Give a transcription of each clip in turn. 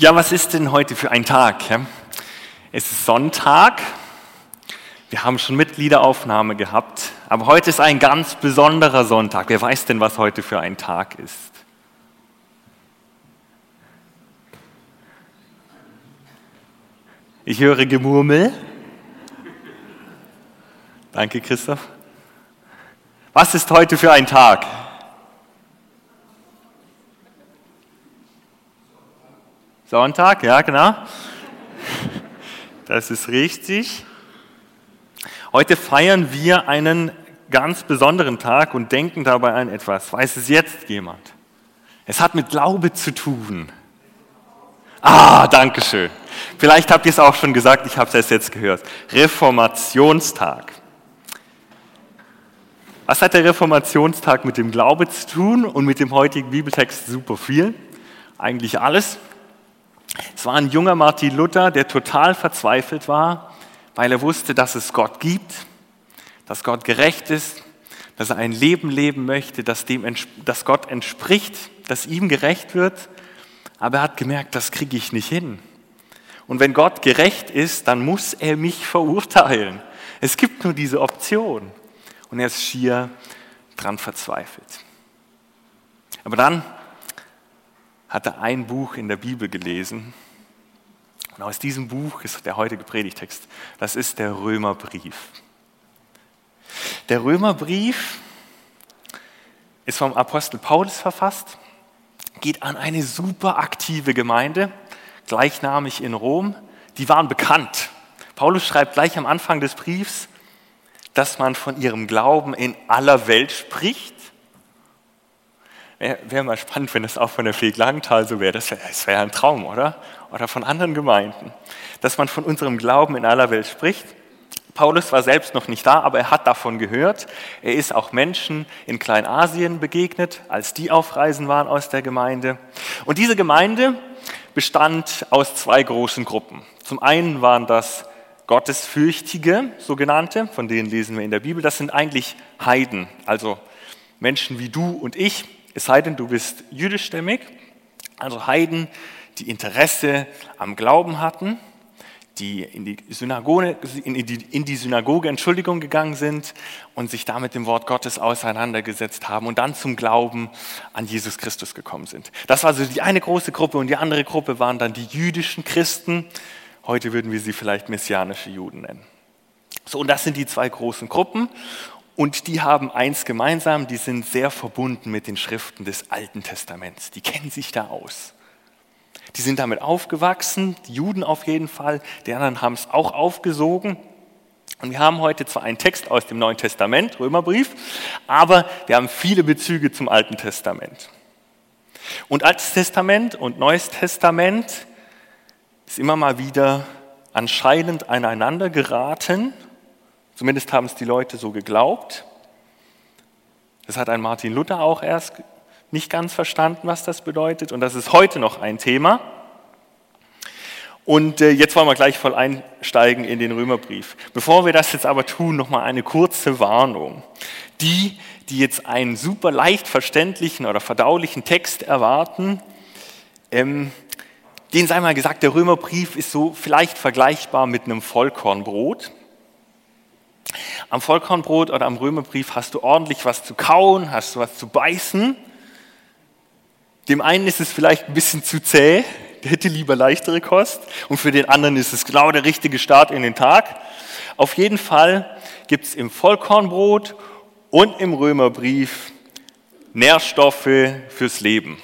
Ja, was ist denn heute für ein Tag? Es ist Sonntag. Wir haben schon Mitgliederaufnahme gehabt, aber heute ist ein ganz besonderer Sonntag. Wer weiß denn, was heute für ein Tag ist? Ich höre Gemurmel. Danke, Christoph. Was ist heute für ein Tag? Sonntag, ja, genau. Das ist richtig. Heute feiern wir einen ganz besonderen Tag und denken dabei an etwas. Weiß es jetzt jemand? Es hat mit Glaube zu tun. Ah, danke schön. Vielleicht habt ihr es auch schon gesagt, ich habe es jetzt gehört. Reformationstag. Was hat der Reformationstag mit dem Glaube zu tun und mit dem heutigen Bibeltext super viel? Eigentlich alles. Es war ein junger Martin Luther, der total verzweifelt war, weil er wusste, dass es Gott gibt, dass Gott gerecht ist, dass er ein Leben leben möchte, das, dem, das Gott entspricht, das ihm gerecht wird. Aber er hat gemerkt, das kriege ich nicht hin. Und wenn Gott gerecht ist, dann muss er mich verurteilen. Es gibt nur diese Option. Und er ist schier dran verzweifelt. Aber dann hatte ein Buch in der Bibel gelesen. Und aus diesem Buch ist der heutige Predigtext. Das ist der Römerbrief. Der Römerbrief ist vom Apostel Paulus verfasst, geht an eine super aktive Gemeinde, gleichnamig in Rom. Die waren bekannt. Paulus schreibt gleich am Anfang des Briefs, dass man von ihrem Glauben in aller Welt spricht Wäre wär mal spannend, wenn das auch von der Feg Langenthal so wäre. Das wäre wär ein Traum, oder? Oder von anderen Gemeinden. Dass man von unserem Glauben in aller Welt spricht. Paulus war selbst noch nicht da, aber er hat davon gehört. Er ist auch Menschen in Kleinasien begegnet, als die auf Reisen waren aus der Gemeinde. Und diese Gemeinde bestand aus zwei großen Gruppen. Zum einen waren das Gottesfürchtige, sogenannte, von denen lesen wir in der Bibel. Das sind eigentlich Heiden, also Menschen wie du und ich, es sei denn, du bist jüdischstämmig, also Heiden, die Interesse am Glauben hatten, die in die Synagoge, in die, in die Synagoge Entschuldigung gegangen sind und sich da mit dem Wort Gottes auseinandergesetzt haben und dann zum Glauben an Jesus Christus gekommen sind. Das war also die eine große Gruppe und die andere Gruppe waren dann die jüdischen Christen. Heute würden wir sie vielleicht messianische Juden nennen. So, und das sind die zwei großen Gruppen. Und die haben eins gemeinsam, die sind sehr verbunden mit den Schriften des Alten Testaments. Die kennen sich da aus. Die sind damit aufgewachsen, die Juden auf jeden Fall, die anderen haben es auch aufgesogen. Und wir haben heute zwar einen Text aus dem Neuen Testament, Römerbrief, aber wir haben viele Bezüge zum Alten Testament. Und Altes Testament und Neues Testament ist immer mal wieder anscheinend aneinander geraten Zumindest haben es die Leute so geglaubt. Das hat ein Martin Luther auch erst nicht ganz verstanden, was das bedeutet. Und das ist heute noch ein Thema. Und äh, jetzt wollen wir gleich voll einsteigen in den Römerbrief. Bevor wir das jetzt aber tun, nochmal eine kurze Warnung. Die, die jetzt einen super leicht verständlichen oder verdaulichen Text erwarten, ähm, denen sei mal gesagt, der Römerbrief ist so vielleicht vergleichbar mit einem Vollkornbrot. Am Vollkornbrot oder am Römerbrief hast du ordentlich was zu kauen, hast du was zu beißen. Dem einen ist es vielleicht ein bisschen zu zäh, der hätte lieber leichtere Kost. Und für den anderen ist es genau der richtige Start in den Tag. Auf jeden Fall gibt es im Vollkornbrot und im Römerbrief Nährstoffe fürs Leben.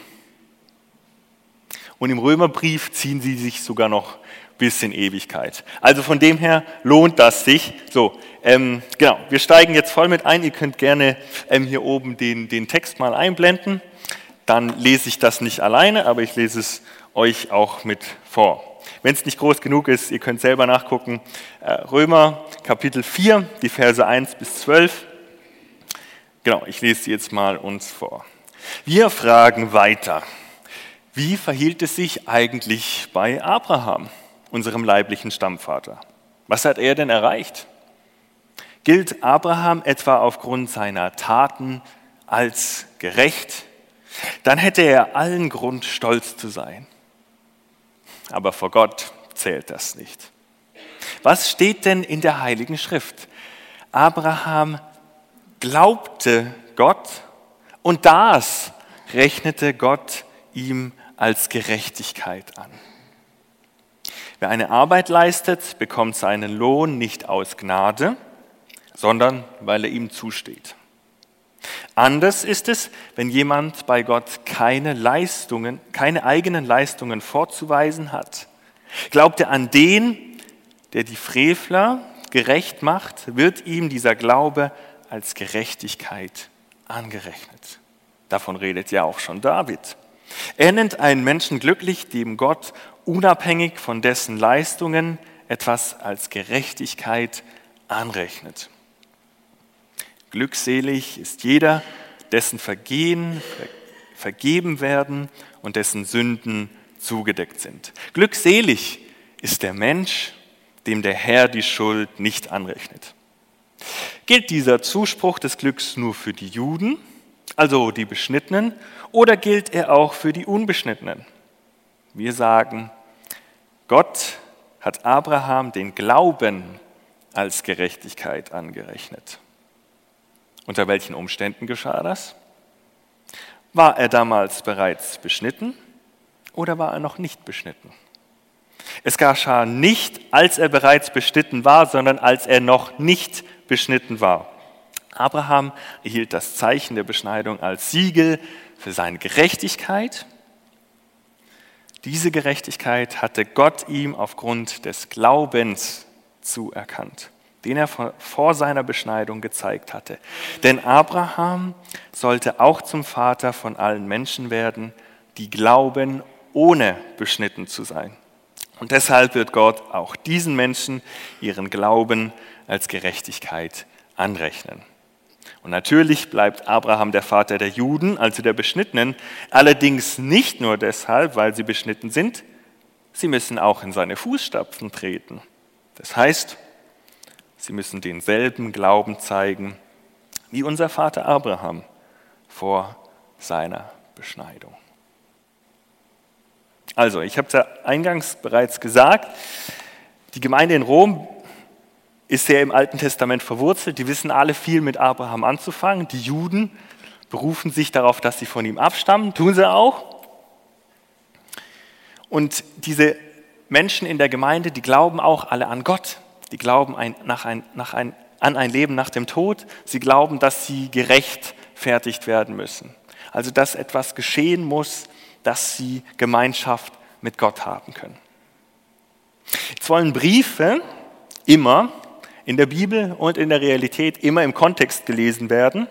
Und im Römerbrief ziehen sie sich sogar noch bis in Ewigkeit. Also von dem her lohnt das sich. So, ähm, genau, wir steigen jetzt voll mit ein. Ihr könnt gerne ähm, hier oben den, den Text mal einblenden. Dann lese ich das nicht alleine, aber ich lese es euch auch mit vor. Wenn es nicht groß genug ist, ihr könnt selber nachgucken. Äh, Römer Kapitel 4, die Verse 1 bis 12. Genau, ich lese sie jetzt mal uns vor. Wir fragen weiter. Wie verhielt es sich eigentlich bei Abraham? Unserem leiblichen Stammvater. Was hat er denn erreicht? Gilt Abraham etwa aufgrund seiner Taten als gerecht? Dann hätte er allen Grund, stolz zu sein. aber vor Gott zählt das nicht. Was steht denn in der Heiligen Schrift? Abraham glaubte Gott und das rechnete Gott ihm als Gerechtigkeit an. Wer eine Arbeit leistet, bekommt seinen Lohn nicht aus Gnade, sondern weil er ihm zusteht. Anders ist es, wenn jemand bei Gott keine Leistungen, keine eigenen Leistungen vorzuweisen hat. Glaubt er an den, der die Frevler gerecht macht, wird ihm dieser Glaube als Gerechtigkeit angerechnet. Davon redet ja auch schon David. Er nennt einen Menschen glücklich, dem Gott unabhängig von dessen Leistungen etwas als Gerechtigkeit anrechnet. Glückselig ist jeder, dessen Vergehen vergeben werden und dessen Sünden zugedeckt sind. Glückselig ist der Mensch, dem der Herr die Schuld nicht anrechnet. Gilt dieser Zuspruch des Glücks nur für die Juden, also die Beschnittenen, oder gilt er auch für die Unbeschnittenen? Wir sagen, Gott hat Abraham den Glauben als Gerechtigkeit angerechnet. Unter welchen Umständen geschah das? War er damals bereits beschnitten oder war er noch nicht beschnitten? Es geschah nicht, als er bereits beschnitten war, sondern als er noch nicht beschnitten war. Abraham erhielt das Zeichen der Beschneidung als Siegel für seine Gerechtigkeit. Diese Gerechtigkeit hatte Gott ihm aufgrund des Glaubens zuerkannt, den er vor seiner Beschneidung gezeigt hatte. Denn Abraham sollte auch zum Vater von allen Menschen werden, die glauben, ohne beschnitten zu sein. Und deshalb wird Gott auch diesen Menschen ihren Glauben als Gerechtigkeit anrechnen. Und natürlich bleibt Abraham der Vater der Juden, also der Beschnittenen, allerdings nicht nur deshalb, weil sie beschnitten sind, sie müssen auch in seine Fußstapfen treten. Das heißt, sie müssen denselben Glauben zeigen wie unser Vater Abraham vor seiner Beschneidung. Also, ich habe es ja eingangs bereits gesagt, die Gemeinde in Rom ist sehr im Alten Testament verwurzelt. Die wissen alle viel mit Abraham anzufangen. Die Juden berufen sich darauf, dass sie von ihm abstammen, tun sie auch. Und diese Menschen in der Gemeinde, die glauben auch alle an Gott. Die glauben ein, nach ein, nach ein, an ein Leben nach dem Tod. Sie glauben, dass sie gerechtfertigt werden müssen. Also dass etwas geschehen muss, dass sie Gemeinschaft mit Gott haben können. Jetzt wollen Briefe immer in der Bibel und in der Realität immer im Kontext gelesen werden.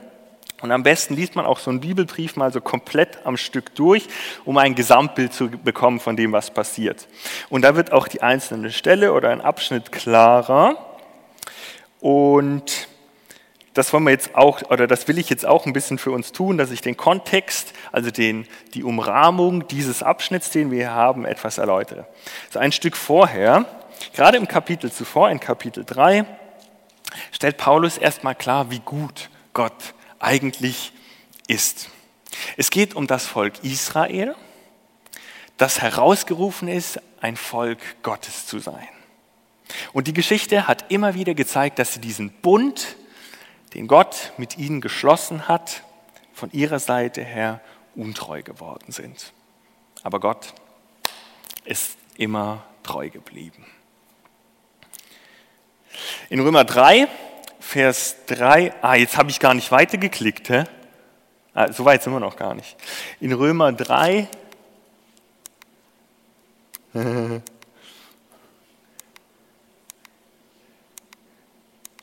Und am besten liest man auch so einen Bibelbrief mal so komplett am Stück durch, um ein Gesamtbild zu bekommen von dem, was passiert. Und da wird auch die einzelne Stelle oder ein Abschnitt klarer. Und das wollen wir jetzt auch, oder das will ich jetzt auch ein bisschen für uns tun, dass ich den Kontext, also den, die Umrahmung dieses Abschnitts, den wir hier haben, etwas erläutere. So ein Stück vorher, gerade im Kapitel zuvor, in Kapitel 3, stellt Paulus erstmal klar, wie gut Gott eigentlich ist. Es geht um das Volk Israel, das herausgerufen ist, ein Volk Gottes zu sein. Und die Geschichte hat immer wieder gezeigt, dass sie diesen Bund, den Gott mit ihnen geschlossen hat, von ihrer Seite her untreu geworden sind. Aber Gott ist immer treu geblieben. In Römer 3, Vers 3, ah, jetzt habe ich gar nicht weitergeklickt, hä? Ah, so weit sind wir noch gar nicht. In Römer 3,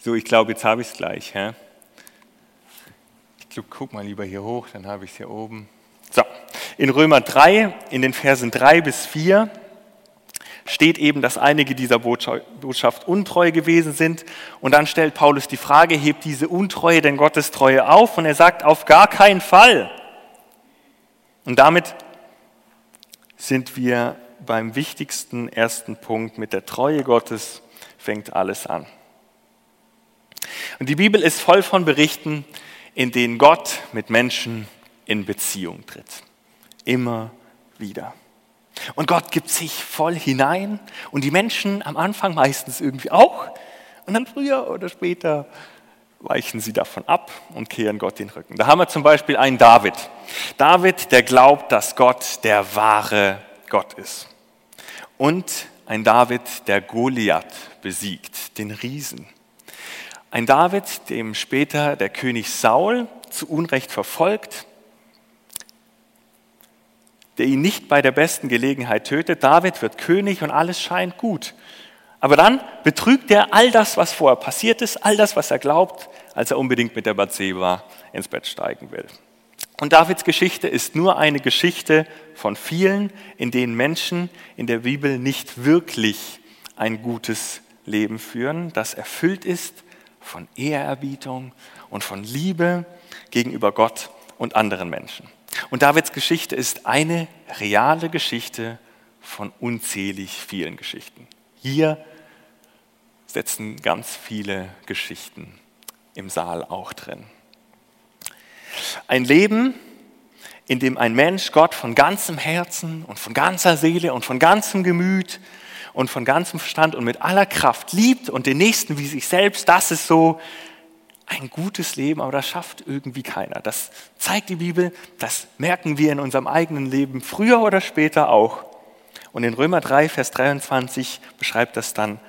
So, ich glaube, jetzt habe ich es gleich. Hä? Ich guck mal lieber hier hoch, dann habe ich es hier oben. So, in Römer 3, in den Versen 3 bis 4, steht eben, dass einige dieser Botschaft untreu gewesen sind. Und dann stellt Paulus die Frage, hebt diese Untreue denn Gottes Treue auf? Und er sagt, auf gar keinen Fall. Und damit sind wir beim wichtigsten ersten Punkt. Mit der Treue Gottes fängt alles an. Und die Bibel ist voll von Berichten, in denen Gott mit Menschen in Beziehung tritt. Immer wieder. Und Gott gibt sich voll hinein und die Menschen am Anfang meistens irgendwie auch. Und dann früher oder später weichen sie davon ab und kehren Gott den Rücken. Da haben wir zum Beispiel einen David. David, der glaubt, dass Gott der wahre Gott ist. Und ein David, der Goliath besiegt, den Riesen. Ein David, dem später der König Saul zu Unrecht verfolgt, der ihn nicht bei der besten Gelegenheit tötet. David wird König und alles scheint gut. Aber dann betrügt er all das, was vorher passiert ist, all das, was er glaubt, als er unbedingt mit der Bathseba ins Bett steigen will. Und Davids Geschichte ist nur eine Geschichte von vielen, in denen Menschen in der Bibel nicht wirklich ein gutes Leben führen, das erfüllt ist von Ehrerbietung und von Liebe gegenüber Gott und anderen Menschen. Und Davids Geschichte ist eine reale Geschichte von unzählig vielen Geschichten. Hier setzen ganz viele Geschichten im Saal auch drin. Ein Leben, in dem ein Mensch Gott von ganzem Herzen und von ganzer Seele und von ganzem Gemüt und von ganzem Verstand und mit aller Kraft liebt und den Nächsten wie sich selbst, das ist so ein gutes Leben, aber das schafft irgendwie keiner. Das zeigt die Bibel, das merken wir in unserem eigenen Leben früher oder später auch. Und in Römer 3, Vers 23 beschreibt das dann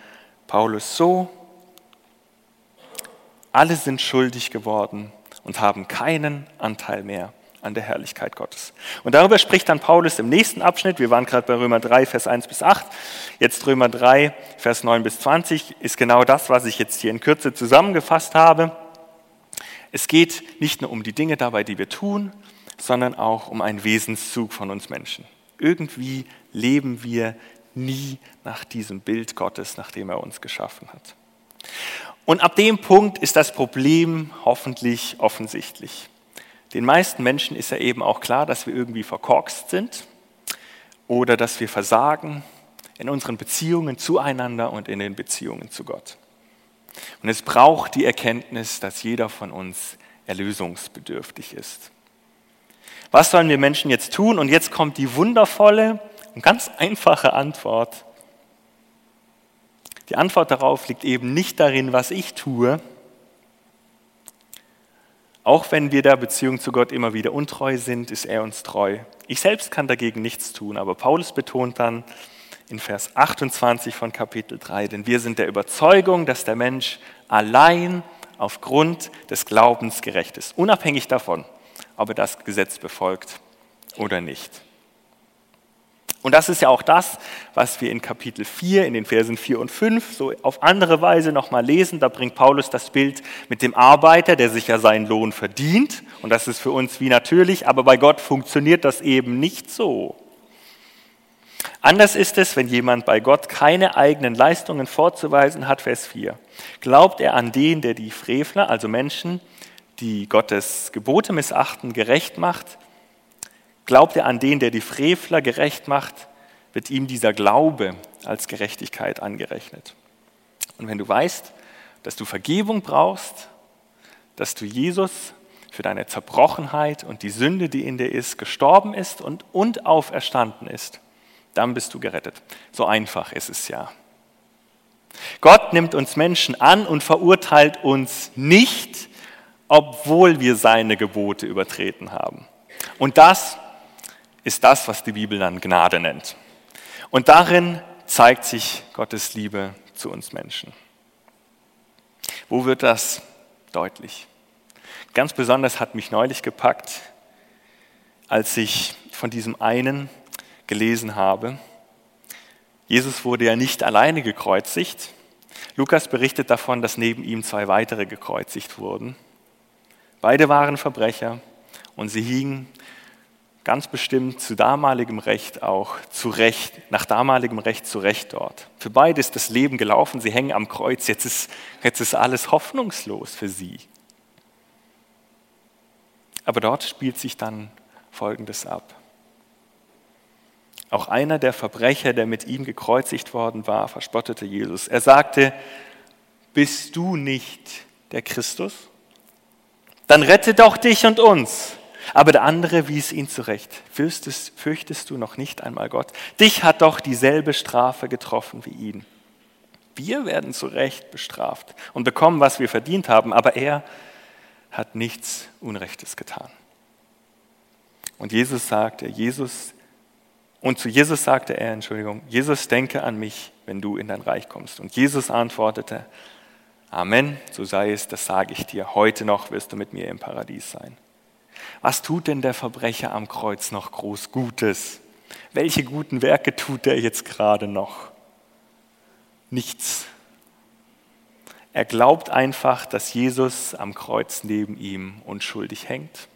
Paulus so, alle sind schuldig geworden und haben keinen Anteil mehr an der Herrlichkeit Gottes. Und darüber spricht dann Paulus im nächsten Abschnitt. Wir waren gerade bei Römer 3, Vers 1 bis 8. Jetzt Römer 3, Vers 9 bis 20 ist genau das, was ich jetzt hier in Kürze zusammengefasst habe. Es geht nicht nur um die Dinge dabei, die wir tun, sondern auch um einen Wesenszug von uns Menschen. Irgendwie leben wir nie nach diesem Bild Gottes, nach dem er uns geschaffen hat. Und ab dem Punkt ist das Problem hoffentlich offensichtlich. Den meisten Menschen ist ja eben auch klar, dass wir irgendwie verkorkst sind oder dass wir versagen in unseren Beziehungen zueinander und in den Beziehungen zu Gott. Und es braucht die Erkenntnis, dass jeder von uns erlösungsbedürftig ist. Was sollen wir Menschen jetzt tun? Und jetzt kommt die wundervolle und ganz einfache Antwort. Die Antwort darauf liegt eben nicht darin, was ich tue, auch wenn wir der Beziehung zu Gott immer wieder untreu sind, ist er uns treu. Ich selbst kann dagegen nichts tun, aber Paulus betont dann in Vers 28 von Kapitel 3, denn wir sind der Überzeugung, dass der Mensch allein aufgrund des Glaubens gerecht ist, unabhängig davon, ob er das Gesetz befolgt oder nicht. Und das ist ja auch das, was wir in Kapitel 4, in den Versen 4 und 5 so auf andere Weise nochmal lesen. Da bringt Paulus das Bild mit dem Arbeiter, der sich ja seinen Lohn verdient. Und das ist für uns wie natürlich, aber bei Gott funktioniert das eben nicht so. Anders ist es, wenn jemand bei Gott keine eigenen Leistungen vorzuweisen hat, Vers 4. Glaubt er an den, der die Frevler, also Menschen, die Gottes Gebote missachten, gerecht macht, Glaubt er an den, der die Frevler gerecht macht, wird ihm dieser Glaube als Gerechtigkeit angerechnet. Und wenn du weißt, dass du Vergebung brauchst, dass du Jesus für deine Zerbrochenheit und die Sünde, die in dir ist, gestorben ist und, und auferstanden ist, dann bist du gerettet. So einfach ist es ja. Gott nimmt uns Menschen an und verurteilt uns nicht, obwohl wir seine Gebote übertreten haben. Und das ist das, was die Bibel dann Gnade nennt. Und darin zeigt sich Gottes Liebe zu uns Menschen. Wo wird das deutlich? Ganz besonders hat mich neulich gepackt, als ich von diesem einen gelesen habe. Jesus wurde ja nicht alleine gekreuzigt. Lukas berichtet davon, dass neben ihm zwei weitere gekreuzigt wurden. Beide waren Verbrecher und sie hingen ganz bestimmt zu damaligem Recht auch zu Recht, nach damaligem Recht zu Recht dort. Für beide ist das Leben gelaufen, sie hängen am Kreuz, jetzt ist, jetzt ist alles hoffnungslos für sie. Aber dort spielt sich dann Folgendes ab. Auch einer der Verbrecher, der mit ihm gekreuzigt worden war, verspottete Jesus. Er sagte, bist du nicht der Christus? Dann rette doch dich und uns. Aber der andere wies ihn zurecht. Fürchtest, fürchtest du noch nicht einmal Gott? Dich hat doch dieselbe Strafe getroffen wie ihn. Wir werden zu Recht bestraft und bekommen, was wir verdient haben, aber er hat nichts Unrechtes getan. Und Jesus sagte, Jesus, und zu Jesus sagte er, Entschuldigung, Jesus, denke an mich, wenn du in dein Reich kommst. Und Jesus antwortete, Amen, so sei es, das sage ich dir, heute noch wirst du mit mir im Paradies sein. Was tut denn der Verbrecher am Kreuz noch groß Gutes? Welche guten Werke tut er jetzt gerade noch? Nichts. Er glaubt einfach, dass Jesus am Kreuz neben ihm unschuldig hängt.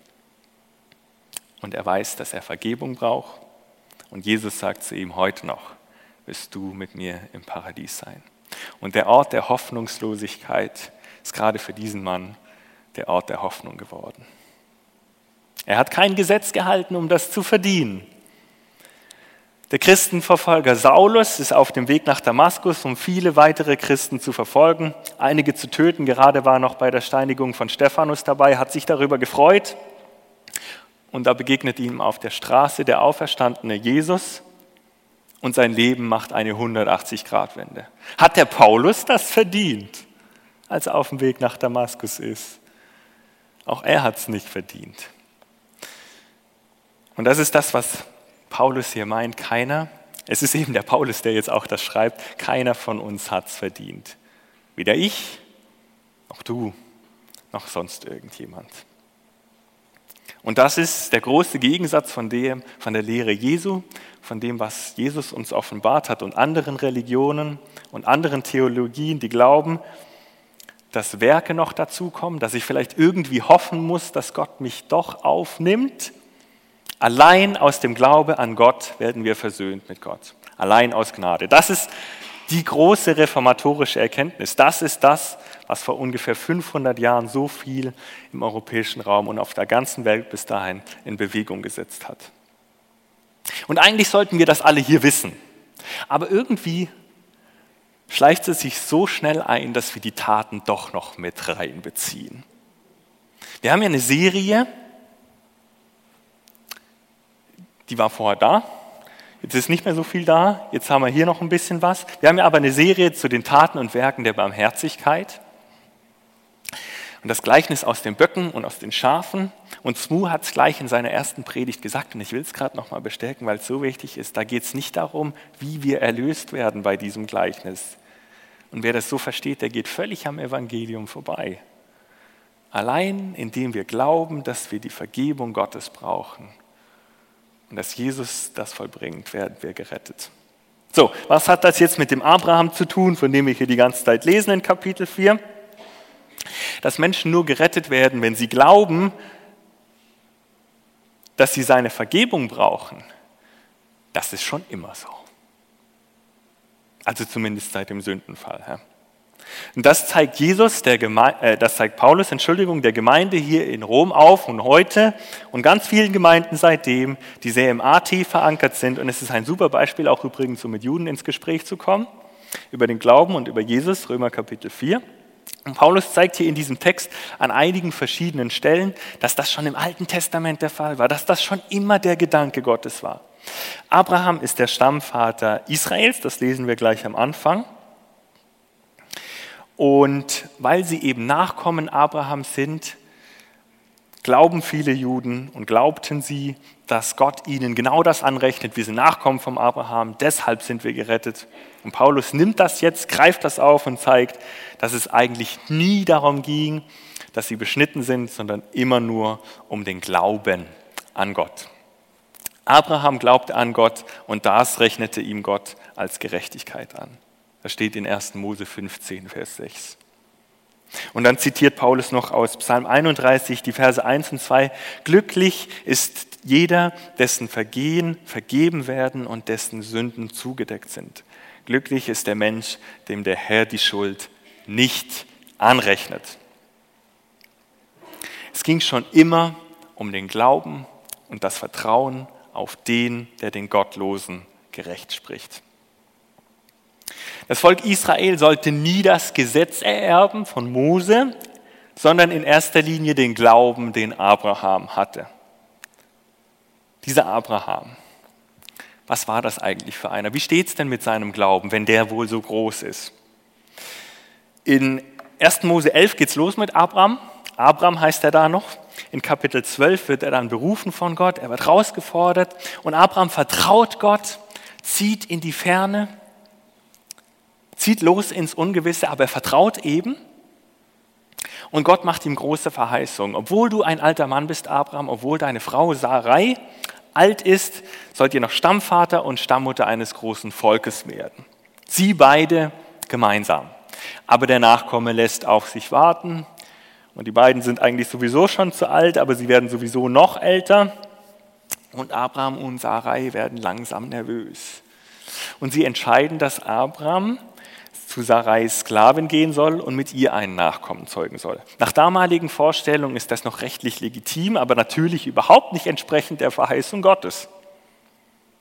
Und er weiß, dass er Vergebung braucht. Und Jesus sagt zu ihm, heute noch wirst du mit mir im Paradies sein. Und der Ort der Hoffnungslosigkeit ist gerade für diesen Mann der Ort der Hoffnung geworden. Er hat kein Gesetz gehalten, um das zu verdienen. Der Christenverfolger Saulus ist auf dem Weg nach Damaskus, um viele weitere Christen zu verfolgen, einige zu töten. Gerade war noch bei der Steinigung von Stephanus dabei, hat sich darüber gefreut. Und da begegnet ihm auf der Straße der auferstandene Jesus und sein Leben macht eine 180-Grad-Wende. Hat der Paulus das verdient, als er auf dem Weg nach Damaskus ist? Auch er hat es nicht verdient. Und das ist das, was Paulus hier meint. Keiner, es ist eben der Paulus, der jetzt auch das schreibt, keiner von uns hat es verdient. Weder ich, noch du, noch sonst irgendjemand. Und das ist der große Gegensatz von, dem, von der Lehre Jesu, von dem, was Jesus uns offenbart hat und anderen Religionen und anderen Theologien, die glauben, dass Werke noch dazukommen, dass ich vielleicht irgendwie hoffen muss, dass Gott mich doch aufnimmt Allein aus dem Glaube an Gott werden wir versöhnt mit Gott. Allein aus Gnade. Das ist die große reformatorische Erkenntnis. Das ist das, was vor ungefähr 500 Jahren so viel im europäischen Raum und auf der ganzen Welt bis dahin in Bewegung gesetzt hat. Und eigentlich sollten wir das alle hier wissen. Aber irgendwie schleicht es sich so schnell ein, dass wir die Taten doch noch mit reinbeziehen. Wir haben ja eine Serie, die war vorher da. Jetzt ist nicht mehr so viel da. Jetzt haben wir hier noch ein bisschen was. Wir haben ja aber eine Serie zu den Taten und Werken der Barmherzigkeit. Und das Gleichnis aus den Böcken und aus den Schafen. Und Smu hat es gleich in seiner ersten Predigt gesagt, und ich will es gerade nochmal bestärken, weil es so wichtig ist. Da geht es nicht darum, wie wir erlöst werden bei diesem Gleichnis. Und wer das so versteht, der geht völlig am Evangelium vorbei. Allein indem wir glauben, dass wir die Vergebung Gottes brauchen und dass Jesus das vollbringt, werden wir gerettet. So, was hat das jetzt mit dem Abraham zu tun, von dem wir hier die ganze Zeit lesen in Kapitel 4? Dass Menschen nur gerettet werden, wenn sie glauben, dass sie seine Vergebung brauchen, das ist schon immer so. Also zumindest seit dem Sündenfall. Ja. Und das zeigt Jesus, der Geme äh, das zeigt Paulus, Entschuldigung, der Gemeinde hier in Rom auf und heute und ganz vielen Gemeinden seitdem, die sehr im AT verankert sind. Und es ist ein super Beispiel, auch übrigens, um mit Juden ins Gespräch zu kommen, über den Glauben und über Jesus, Römer Kapitel 4. Und Paulus zeigt hier in diesem Text an einigen verschiedenen Stellen, dass das schon im Alten Testament der Fall war, dass das schon immer der Gedanke Gottes war. Abraham ist der Stammvater Israels, das lesen wir gleich am Anfang. Und weil sie eben Nachkommen Abrahams sind, glauben viele Juden und glaubten sie, dass Gott ihnen genau das anrechnet. Wir sind Nachkommen vom Abraham, deshalb sind wir gerettet. Und Paulus nimmt das jetzt, greift das auf und zeigt, dass es eigentlich nie darum ging, dass sie beschnitten sind, sondern immer nur um den Glauben an Gott. Abraham glaubte an Gott und das rechnete ihm Gott als Gerechtigkeit an. Das steht in 1. Mose 15, Vers 6. Und dann zitiert Paulus noch aus Psalm 31 die Verse 1 und 2. Glücklich ist jeder, dessen Vergehen vergeben werden und dessen Sünden zugedeckt sind. Glücklich ist der Mensch, dem der Herr die Schuld nicht anrechnet. Es ging schon immer um den Glauben und das Vertrauen auf den, der den Gottlosen gerecht spricht. Das Volk Israel sollte nie das Gesetz ererben von Mose, sondern in erster Linie den Glauben, den Abraham hatte. Dieser Abraham, was war das eigentlich für einer? Wie steht es denn mit seinem Glauben, wenn der wohl so groß ist? In 1. Mose 11 geht es los mit Abraham. Abraham heißt er da noch. In Kapitel 12 wird er dann berufen von Gott, er wird herausgefordert und Abraham vertraut Gott, zieht in die Ferne, zieht los ins Ungewisse, aber er vertraut eben. Und Gott macht ihm große Verheißungen. Obwohl du ein alter Mann bist, Abraham, obwohl deine Frau Sarai alt ist, sollt ihr noch Stammvater und Stammmutter eines großen Volkes werden. Sie beide gemeinsam. Aber der Nachkomme lässt auf sich warten. Und die beiden sind eigentlich sowieso schon zu alt, aber sie werden sowieso noch älter. Und Abraham und Sarai werden langsam nervös. Und sie entscheiden, dass Abraham zu Sarais Sklavin gehen soll und mit ihr einen Nachkommen zeugen soll. Nach damaligen Vorstellungen ist das noch rechtlich legitim, aber natürlich überhaupt nicht entsprechend der Verheißung Gottes.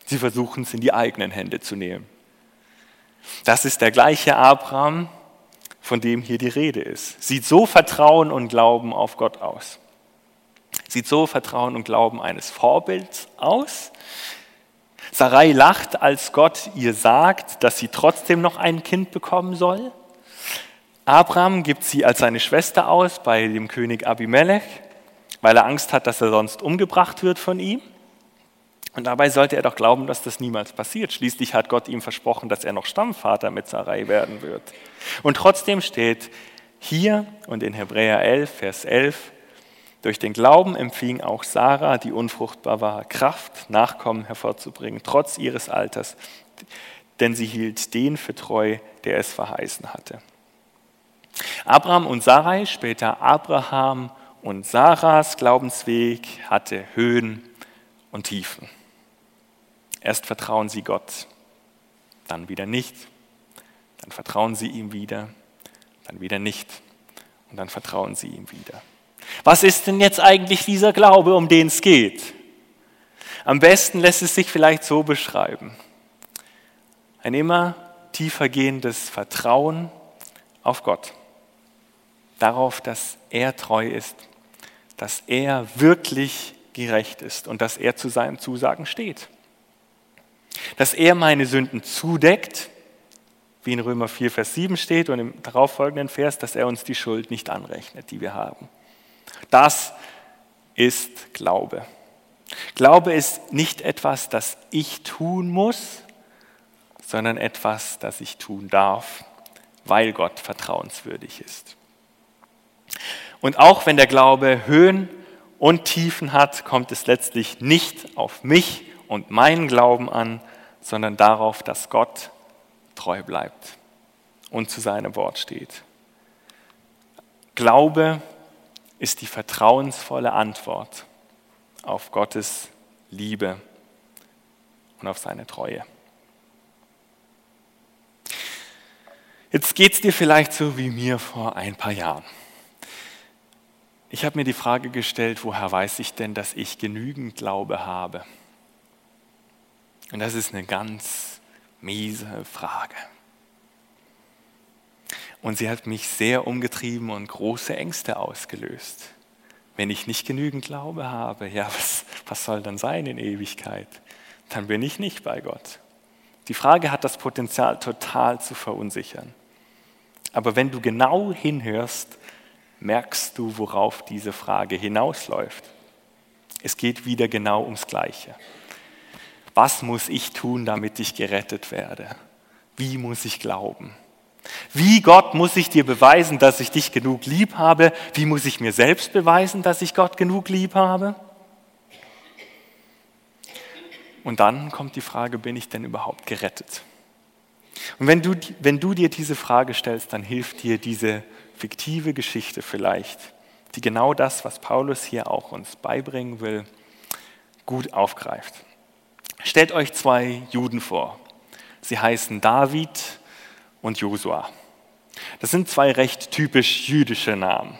Sie versuchen es in die eigenen Hände zu nehmen. Das ist der gleiche Abraham, von dem hier die Rede ist. Sieht so Vertrauen und Glauben auf Gott aus. Sieht so Vertrauen und Glauben eines Vorbilds aus, Sarai lacht, als Gott ihr sagt, dass sie trotzdem noch ein Kind bekommen soll. Abraham gibt sie als seine Schwester aus bei dem König Abimelech, weil er Angst hat, dass er sonst umgebracht wird von ihm. Und dabei sollte er doch glauben, dass das niemals passiert. Schließlich hat Gott ihm versprochen, dass er noch Stammvater mit Sarai werden wird. Und trotzdem steht hier und in Hebräer 11, Vers 11, durch den Glauben empfing auch Sarah, die unfruchtbar war, Kraft, Nachkommen hervorzubringen, trotz ihres Alters, denn sie hielt den für treu, der es verheißen hatte. Abraham und Sarai, später Abraham und Sarahs Glaubensweg hatte Höhen und Tiefen. Erst vertrauen sie Gott, dann wieder nicht, dann vertrauen sie ihm wieder, dann wieder nicht und dann vertrauen sie ihm wieder. Was ist denn jetzt eigentlich dieser Glaube, um den es geht? Am besten lässt es sich vielleicht so beschreiben. Ein immer tiefer gehendes Vertrauen auf Gott. Darauf, dass er treu ist, dass er wirklich gerecht ist und dass er zu seinen Zusagen steht. Dass er meine Sünden zudeckt, wie in Römer 4, Vers 7 steht und im darauffolgenden Vers, dass er uns die Schuld nicht anrechnet, die wir haben. Das ist Glaube. Glaube ist nicht etwas, das ich tun muss, sondern etwas, das ich tun darf, weil Gott vertrauenswürdig ist. Und auch wenn der Glaube Höhen und Tiefen hat, kommt es letztlich nicht auf mich und meinen Glauben an, sondern darauf, dass Gott treu bleibt und zu seinem Wort steht. Glaube ist die vertrauensvolle Antwort auf Gottes Liebe und auf seine Treue. Jetzt geht es dir vielleicht so wie mir vor ein paar Jahren. Ich habe mir die Frage gestellt, woher weiß ich denn, dass ich genügend Glaube habe? Und das ist eine ganz miese Frage. Und sie hat mich sehr umgetrieben und große Ängste ausgelöst. Wenn ich nicht genügend Glaube habe, ja, was, was soll dann sein in Ewigkeit? Dann bin ich nicht bei Gott. Die Frage hat das Potenzial, total zu verunsichern. Aber wenn du genau hinhörst, merkst du, worauf diese Frage hinausläuft. Es geht wieder genau ums Gleiche. Was muss ich tun, damit ich gerettet werde? Wie muss ich glauben? Wie Gott muss ich dir beweisen, dass ich dich genug lieb habe? Wie muss ich mir selbst beweisen, dass ich Gott genug lieb habe? Und dann kommt die Frage, bin ich denn überhaupt gerettet? Und wenn du, wenn du dir diese Frage stellst, dann hilft dir diese fiktive Geschichte vielleicht, die genau das, was Paulus hier auch uns beibringen will, gut aufgreift. Stellt euch zwei Juden vor. Sie heißen David und Josua. Das sind zwei recht typisch jüdische Namen.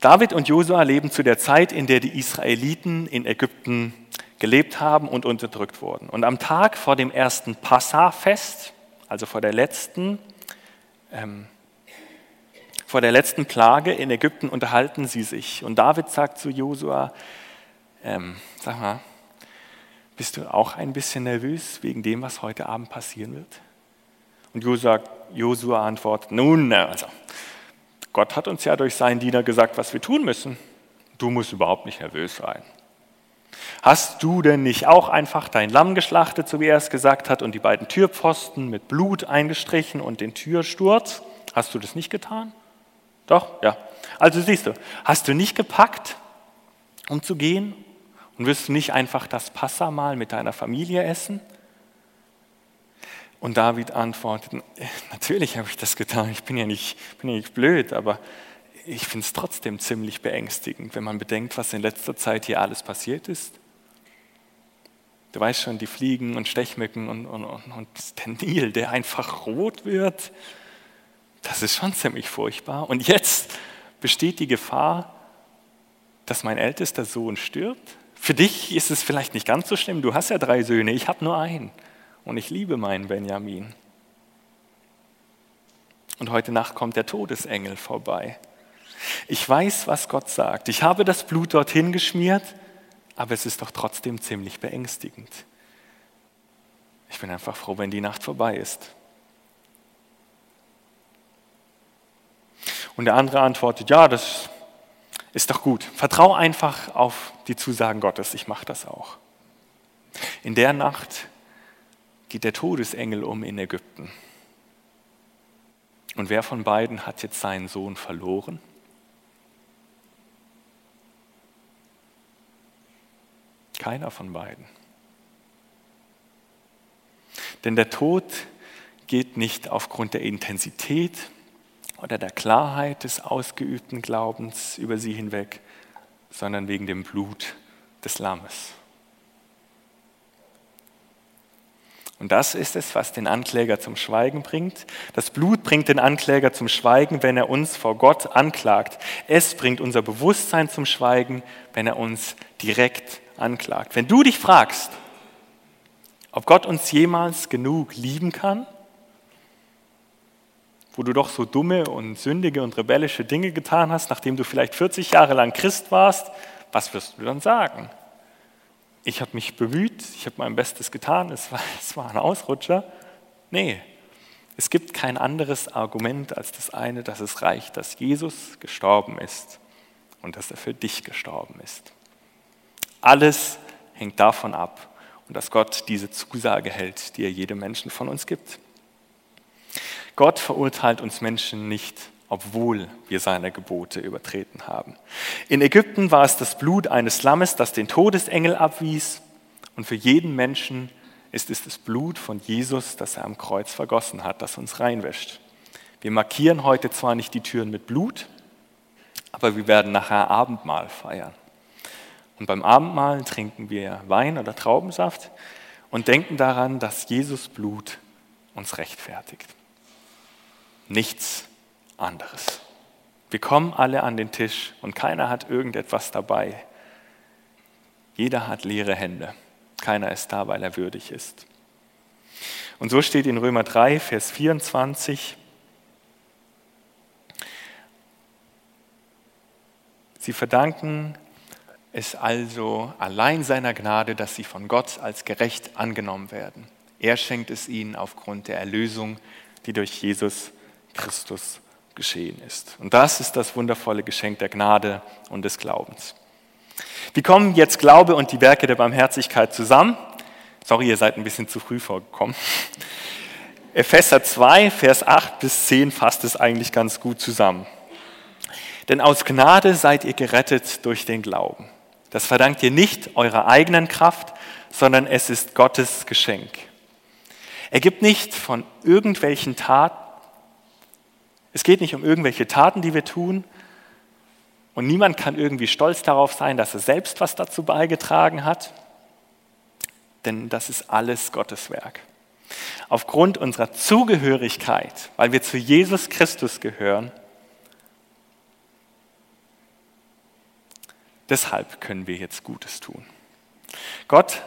David und Josua leben zu der Zeit, in der die Israeliten in Ägypten gelebt haben und unterdrückt wurden. Und am Tag vor dem ersten Passafest, also vor der letzten, ähm, vor der letzten Plage in Ägypten unterhalten sie sich. Und David sagt zu Josua, ähm, sag mal, bist du auch ein bisschen nervös wegen dem, was heute Abend passieren wird? Und Josua antwortet, nun, also, Gott hat uns ja durch seinen Diener gesagt, was wir tun müssen. Du musst überhaupt nicht nervös sein. Hast du denn nicht auch einfach dein Lamm geschlachtet, so wie er es gesagt hat, und die beiden Türpfosten mit Blut eingestrichen und den Türsturz? Hast du das nicht getan? Doch, ja. Also siehst du, hast du nicht gepackt, um zu gehen? Und wirst du nicht einfach das Passamal mit deiner Familie essen? Und David antwortet, natürlich habe ich das getan, ich bin ja nicht, bin ja nicht blöd, aber ich finde es trotzdem ziemlich beängstigend, wenn man bedenkt, was in letzter Zeit hier alles passiert ist. Du weißt schon, die Fliegen und Stechmücken und, und, und, und der Nil, der einfach rot wird, das ist schon ziemlich furchtbar. Und jetzt besteht die Gefahr, dass mein ältester Sohn stirbt. Für dich ist es vielleicht nicht ganz so schlimm, du hast ja drei Söhne, ich habe nur einen und ich liebe meinen Benjamin. Und heute Nacht kommt der Todesengel vorbei. Ich weiß, was Gott sagt. Ich habe das Blut dorthin geschmiert, aber es ist doch trotzdem ziemlich beängstigend. Ich bin einfach froh, wenn die Nacht vorbei ist. Und der andere antwortet, ja, das ist doch gut. Vertrau einfach auf die Zusagen Gottes, ich mache das auch. In der Nacht geht der Todesengel um in Ägypten. Und wer von beiden hat jetzt seinen Sohn verloren? Keiner von beiden. Denn der Tod geht nicht aufgrund der Intensität oder der Klarheit des ausgeübten Glaubens über sie hinweg, sondern wegen dem Blut des Lammes. Und das ist es, was den Ankläger zum Schweigen bringt. Das Blut bringt den Ankläger zum Schweigen, wenn er uns vor Gott anklagt. Es bringt unser Bewusstsein zum Schweigen, wenn er uns direkt anklagt. Wenn du dich fragst, ob Gott uns jemals genug lieben kann, wo du doch so dumme und sündige und rebellische Dinge getan hast, nachdem du vielleicht 40 Jahre lang Christ warst, was wirst du dann sagen? Ich habe mich bemüht, ich habe mein Bestes getan, es war, es war ein Ausrutscher. Nee, es gibt kein anderes Argument als das eine, dass es reicht, dass Jesus gestorben ist und dass er für dich gestorben ist. Alles hängt davon ab und dass Gott diese Zusage hält, die er jedem Menschen von uns gibt. Gott verurteilt uns Menschen nicht, obwohl wir seine Gebote übertreten haben. In Ägypten war es das Blut eines Lammes, das den Todesengel abwies. Und für jeden Menschen ist es das Blut von Jesus, das er am Kreuz vergossen hat, das uns reinwäscht. Wir markieren heute zwar nicht die Türen mit Blut, aber wir werden nachher Abendmahl feiern. Und beim Abendmahl trinken wir Wein oder Traubensaft und denken daran, dass Jesus Blut uns rechtfertigt nichts anderes. Wir kommen alle an den Tisch und keiner hat irgendetwas dabei. Jeder hat leere Hände. Keiner ist da, weil er würdig ist. Und so steht in Römer 3, Vers 24, Sie verdanken es also allein seiner Gnade, dass sie von Gott als gerecht angenommen werden. Er schenkt es ihnen aufgrund der Erlösung, die durch Jesus Christus geschehen ist. Und das ist das wundervolle Geschenk der Gnade und des Glaubens. Wie kommen jetzt Glaube und die Werke der Barmherzigkeit zusammen? Sorry, ihr seid ein bisschen zu früh vorgekommen. Epheser 2, Vers 8 bis 10 fasst es eigentlich ganz gut zusammen. Denn aus Gnade seid ihr gerettet durch den Glauben. Das verdankt ihr nicht eurer eigenen Kraft, sondern es ist Gottes Geschenk. Er gibt nicht von irgendwelchen Taten, es geht nicht um irgendwelche Taten, die wir tun. Und niemand kann irgendwie stolz darauf sein, dass er selbst was dazu beigetragen hat. Denn das ist alles Gottes Werk. Aufgrund unserer Zugehörigkeit, weil wir zu Jesus Christus gehören, deshalb können wir jetzt Gutes tun. Gott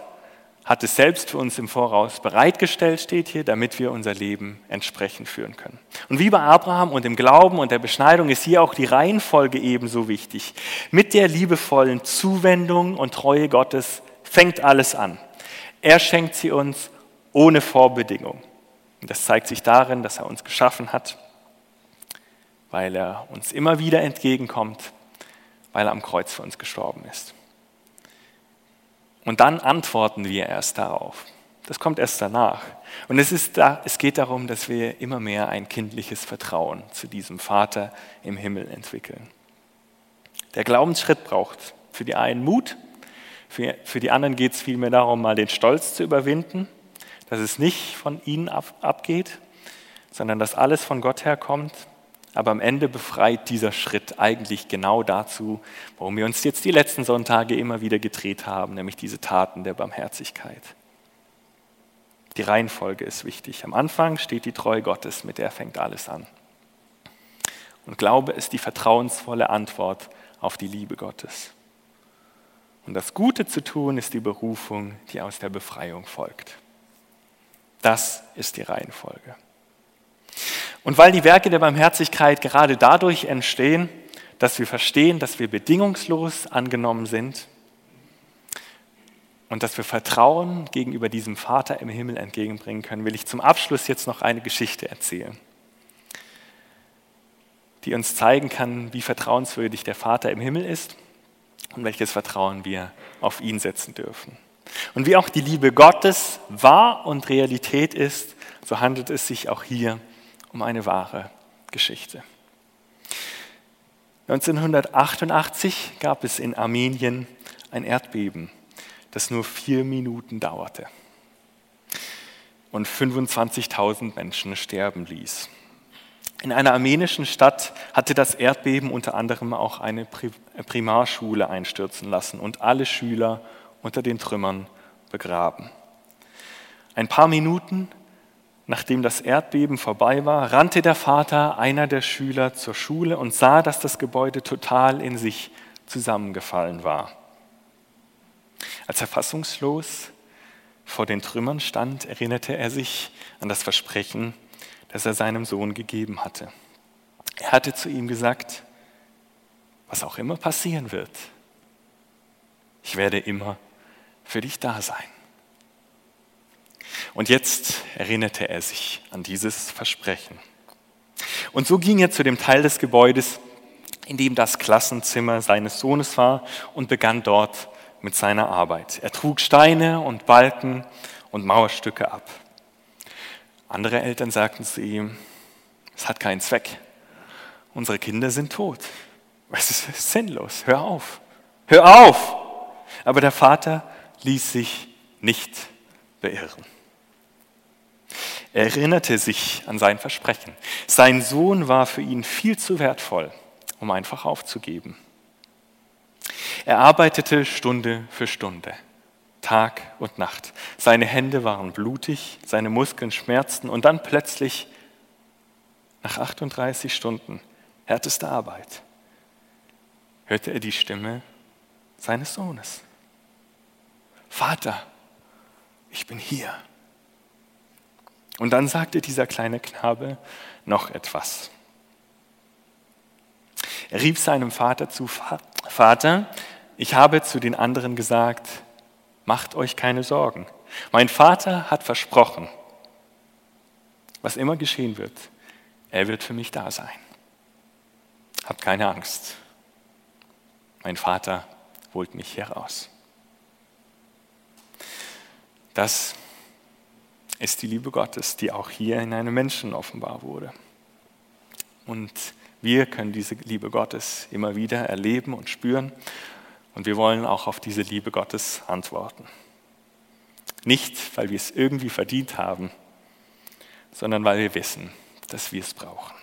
hat es selbst für uns im Voraus bereitgestellt, steht hier, damit wir unser Leben entsprechend führen können. Und wie bei Abraham und im Glauben und der Beschneidung ist hier auch die Reihenfolge ebenso wichtig. Mit der liebevollen Zuwendung und Treue Gottes fängt alles an. Er schenkt sie uns ohne Vorbedingung. Und das zeigt sich darin, dass er uns geschaffen hat, weil er uns immer wieder entgegenkommt, weil er am Kreuz für uns gestorben ist. Und dann antworten wir erst darauf. Das kommt erst danach. Und es, ist da, es geht darum, dass wir immer mehr ein kindliches Vertrauen zu diesem Vater im Himmel entwickeln. Der Glaubensschritt braucht für die einen Mut, für, für die anderen geht es vielmehr darum, mal den Stolz zu überwinden, dass es nicht von ihnen ab, abgeht, sondern dass alles von Gott herkommt aber am Ende befreit dieser Schritt eigentlich genau dazu, warum wir uns jetzt die letzten Sonntage immer wieder gedreht haben, nämlich diese Taten der Barmherzigkeit. Die Reihenfolge ist wichtig. Am Anfang steht die Treue Gottes, mit der fängt alles an. Und Glaube ist die vertrauensvolle Antwort auf die Liebe Gottes. Und das Gute zu tun ist die Berufung, die aus der Befreiung folgt. Das ist die Reihenfolge. Und weil die Werke der Barmherzigkeit gerade dadurch entstehen, dass wir verstehen, dass wir bedingungslos angenommen sind und dass wir Vertrauen gegenüber diesem Vater im Himmel entgegenbringen können, will ich zum Abschluss jetzt noch eine Geschichte erzählen, die uns zeigen kann, wie vertrauenswürdig der Vater im Himmel ist und welches Vertrauen wir auf ihn setzen dürfen. Und wie auch die Liebe Gottes wahr und Realität ist, so handelt es sich auch hier um um eine wahre Geschichte. 1988 gab es in Armenien ein Erdbeben, das nur vier Minuten dauerte und 25.000 Menschen sterben ließ. In einer armenischen Stadt hatte das Erdbeben unter anderem auch eine Primarschule einstürzen lassen und alle Schüler unter den Trümmern begraben. Ein paar Minuten Nachdem das Erdbeben vorbei war, rannte der Vater einer der Schüler zur Schule und sah, dass das Gebäude total in sich zusammengefallen war. Als er fassungslos vor den Trümmern stand, erinnerte er sich an das Versprechen, das er seinem Sohn gegeben hatte. Er hatte zu ihm gesagt, was auch immer passieren wird, ich werde immer für dich da sein. Und jetzt erinnerte er sich an dieses Versprechen. Und so ging er zu dem Teil des Gebäudes, in dem das Klassenzimmer seines Sohnes war und begann dort mit seiner Arbeit. Er trug Steine und Balken und Mauerstücke ab. Andere Eltern sagten zu ihm, es hat keinen Zweck. Unsere Kinder sind tot. Es ist sinnlos. Hör auf. Hör auf. Aber der Vater ließ sich nicht beirren. Er erinnerte sich an sein Versprechen. Sein Sohn war für ihn viel zu wertvoll, um einfach aufzugeben. Er arbeitete Stunde für Stunde, Tag und Nacht. Seine Hände waren blutig, seine Muskeln schmerzten und dann plötzlich, nach 38 Stunden härtester Arbeit, hörte er die Stimme seines Sohnes. Vater, ich bin hier. Und dann sagte dieser kleine Knabe noch etwas. Er rief seinem Vater zu, Vater, ich habe zu den anderen gesagt, macht euch keine Sorgen. Mein Vater hat versprochen, was immer geschehen wird, er wird für mich da sein. Habt keine Angst. Mein Vater holt mich heraus. Das ist die Liebe Gottes, die auch hier in einem Menschen offenbar wurde. Und wir können diese Liebe Gottes immer wieder erleben und spüren. Und wir wollen auch auf diese Liebe Gottes antworten. Nicht, weil wir es irgendwie verdient haben, sondern weil wir wissen, dass wir es brauchen.